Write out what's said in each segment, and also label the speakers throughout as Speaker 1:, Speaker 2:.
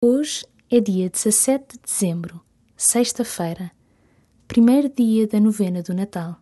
Speaker 1: Hoje é dia 17 de dezembro, sexta-feira, primeiro dia da novena do Natal.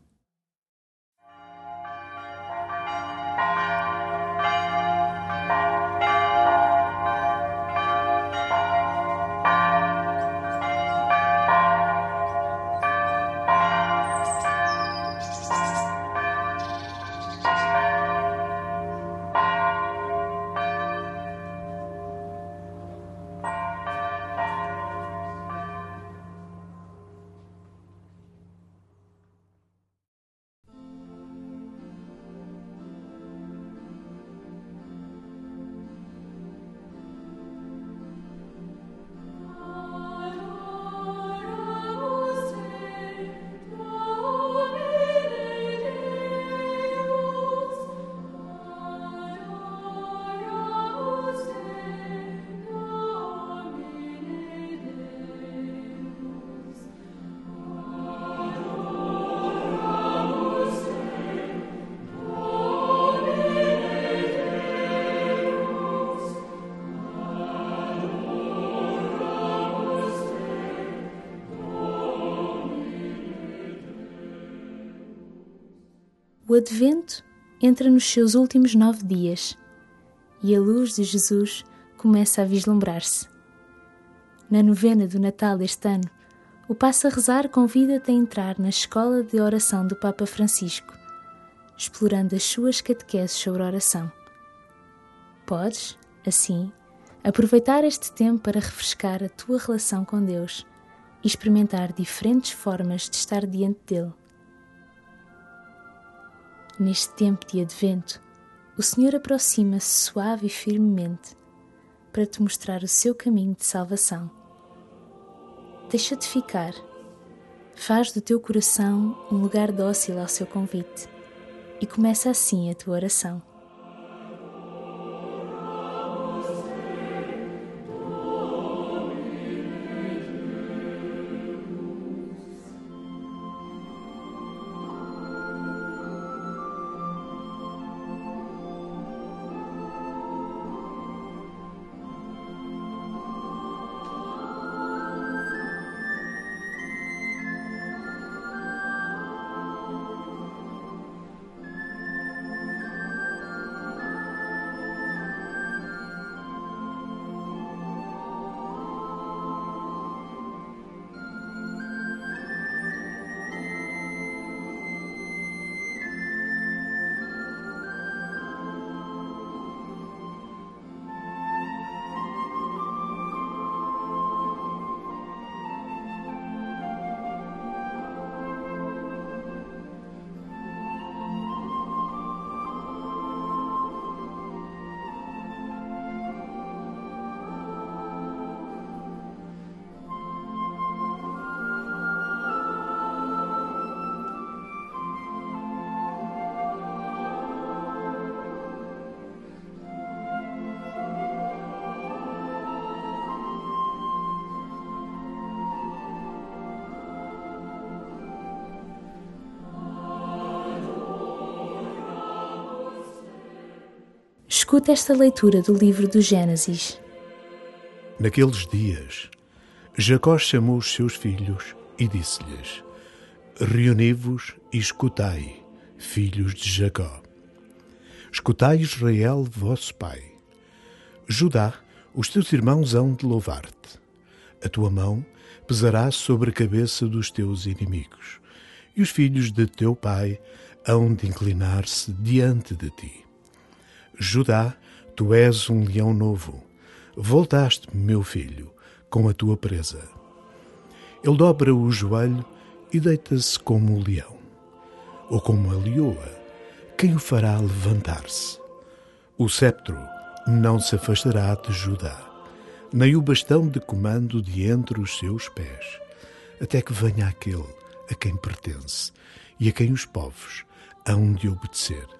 Speaker 1: Advento entra nos seus últimos nove dias e a luz de Jesus começa a vislumbrar-se. Na novena do Natal deste ano, o Passo a Rezar convida-te a entrar na escola de oração do Papa Francisco, explorando as suas catequeses sobre oração. Podes, assim, aproveitar este tempo para refrescar a tua relação com Deus e experimentar diferentes formas de estar diante dele Neste tempo de advento, o Senhor aproxima-se suave e firmemente para te mostrar o seu caminho de salvação. Deixa-te ficar. Faz do teu coração um lugar dócil ao seu convite e começa assim a tua oração. Escuta esta leitura do livro do Gênesis.
Speaker 2: Naqueles dias, Jacó chamou os seus filhos e disse-lhes: Reuni-vos e escutai, filhos de Jacó. Escutai Israel, vosso pai. Judá, os teus irmãos hão de louvar-te. A tua mão pesará sobre a cabeça dos teus inimigos, e os filhos de teu pai hão de inclinar-se diante de ti. Judá, tu és um leão novo. Voltaste, meu filho, com a tua presa. Ele dobra o joelho e deita-se como o leão, ou como a leoa. Quem o fará levantar-se? O sceptro não se afastará de Judá, nem o bastão de comando de entre os seus pés, até que venha aquele a quem pertence e a quem os povos hão de obedecer.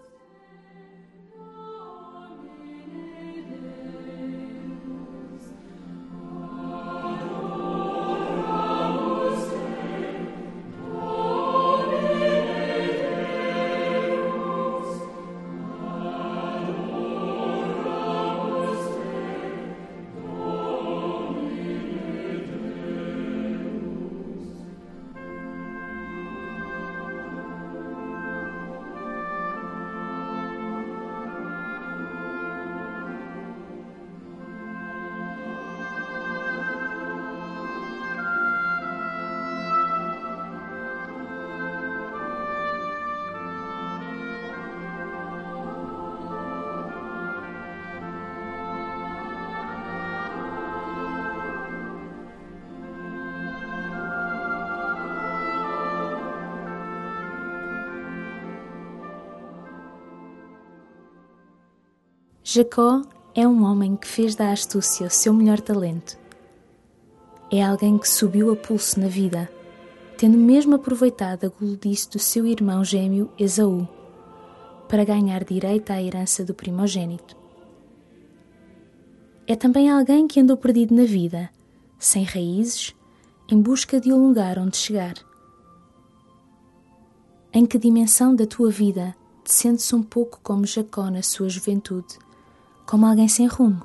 Speaker 1: Jacó é um homem que fez da astúcia o seu melhor talento. É alguém que subiu a pulso na vida, tendo mesmo aproveitado a gulodice do seu irmão gêmeo Esaú, para ganhar direito à herança do primogênito. É também alguém que andou perdido na vida, sem raízes, em busca de um lugar onde chegar. Em que dimensão da tua vida te sentes um pouco como Jacó na sua juventude, como alguém sem rumo?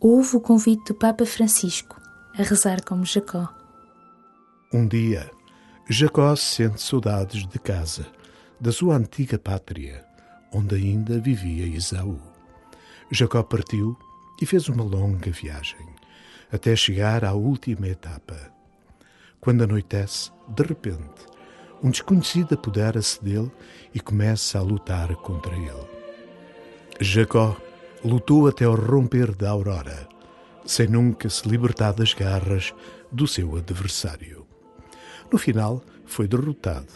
Speaker 1: Houve o convite do Papa Francisco a rezar como Jacó.
Speaker 2: Um dia, Jacó sente saudades de casa, da sua antiga pátria, onde ainda vivia Esaú. Jacó partiu e fez uma longa viagem, até chegar à última etapa. Quando anoitece, de repente, um desconhecido apodera-se dele e começa a lutar contra ele. Jacó lutou até ao romper da aurora, sem nunca se libertar das garras do seu adversário. No final, foi derrotado,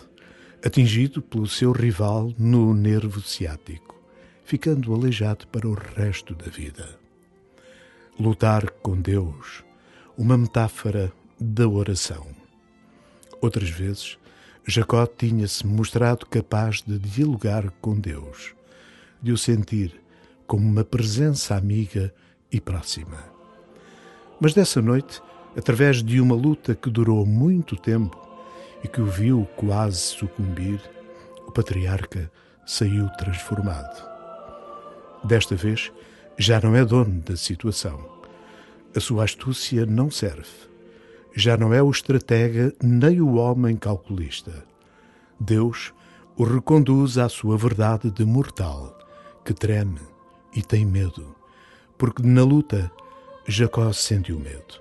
Speaker 2: atingido pelo seu rival no nervo ciático, ficando aleijado para o resto da vida. Lutar com Deus, uma metáfora da oração. Outras vezes, Jacó tinha-se mostrado capaz de dialogar com Deus, de o sentir como uma presença amiga e próxima. Mas dessa noite, através de uma luta que durou muito tempo e que o viu quase sucumbir, o patriarca saiu transformado. Desta vez, já não é dono da situação. A sua astúcia não serve. Já não é o estratega nem o homem calculista. Deus o reconduz à sua verdade de mortal, que treme, e tem medo, porque na luta Jacó sentiu medo.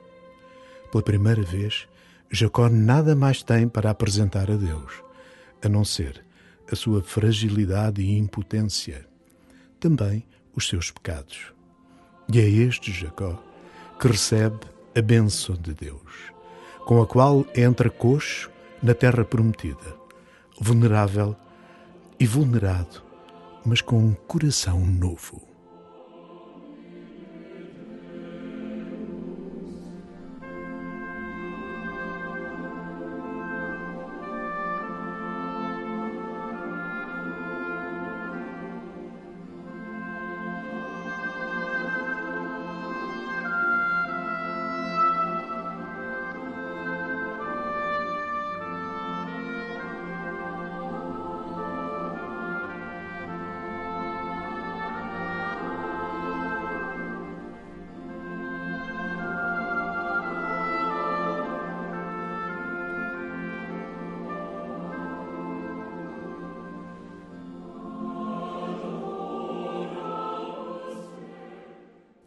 Speaker 2: Pela primeira vez, Jacó nada mais tem para apresentar a Deus, a não ser a sua fragilidade e impotência, também os seus pecados. E é este Jacó que recebe a bênção de Deus, com a qual entra coxo na terra prometida, vulnerável e vulnerado, mas com um coração novo.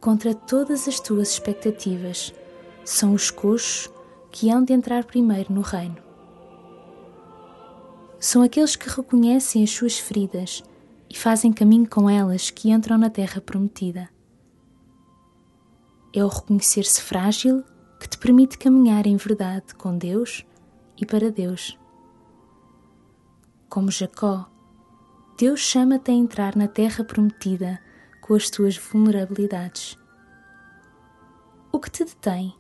Speaker 1: Contra todas as tuas expectativas. São os coxos que hão de entrar primeiro no reino. São aqueles que reconhecem as suas feridas e fazem caminho com elas que entram na terra prometida. É o reconhecer-se frágil que te permite caminhar em verdade com Deus e para Deus. Como Jacó, Deus chama-te a entrar na terra prometida com as tuas vulnerabilidades. O que te detém?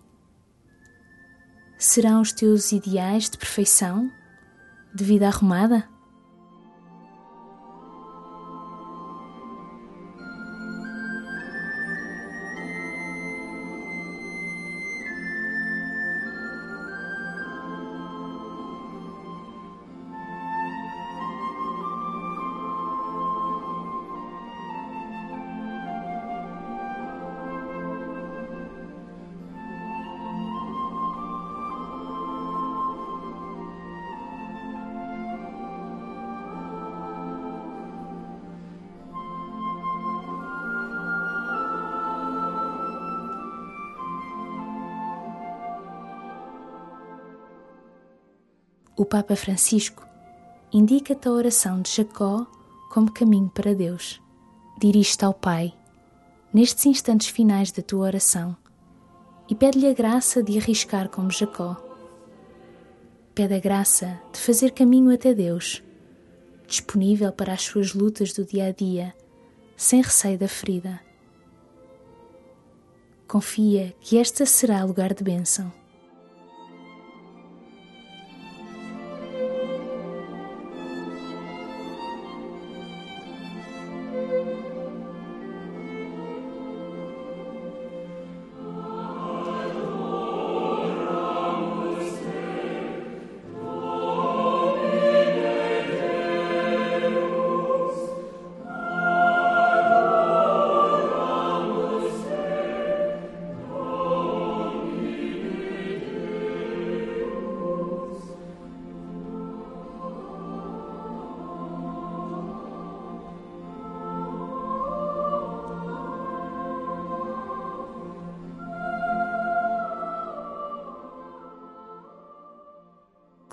Speaker 1: Serão os teus ideais de perfeição, de vida arrumada? O Papa Francisco indica-te a oração de Jacó como caminho para Deus. Dirige-te ao Pai, nestes instantes finais da tua oração, e pede-lhe a graça de arriscar como Jacó. Pede a graça de fazer caminho até Deus, disponível para as suas lutas do dia a dia, sem receio da ferida. Confia que esta será lugar de bênção.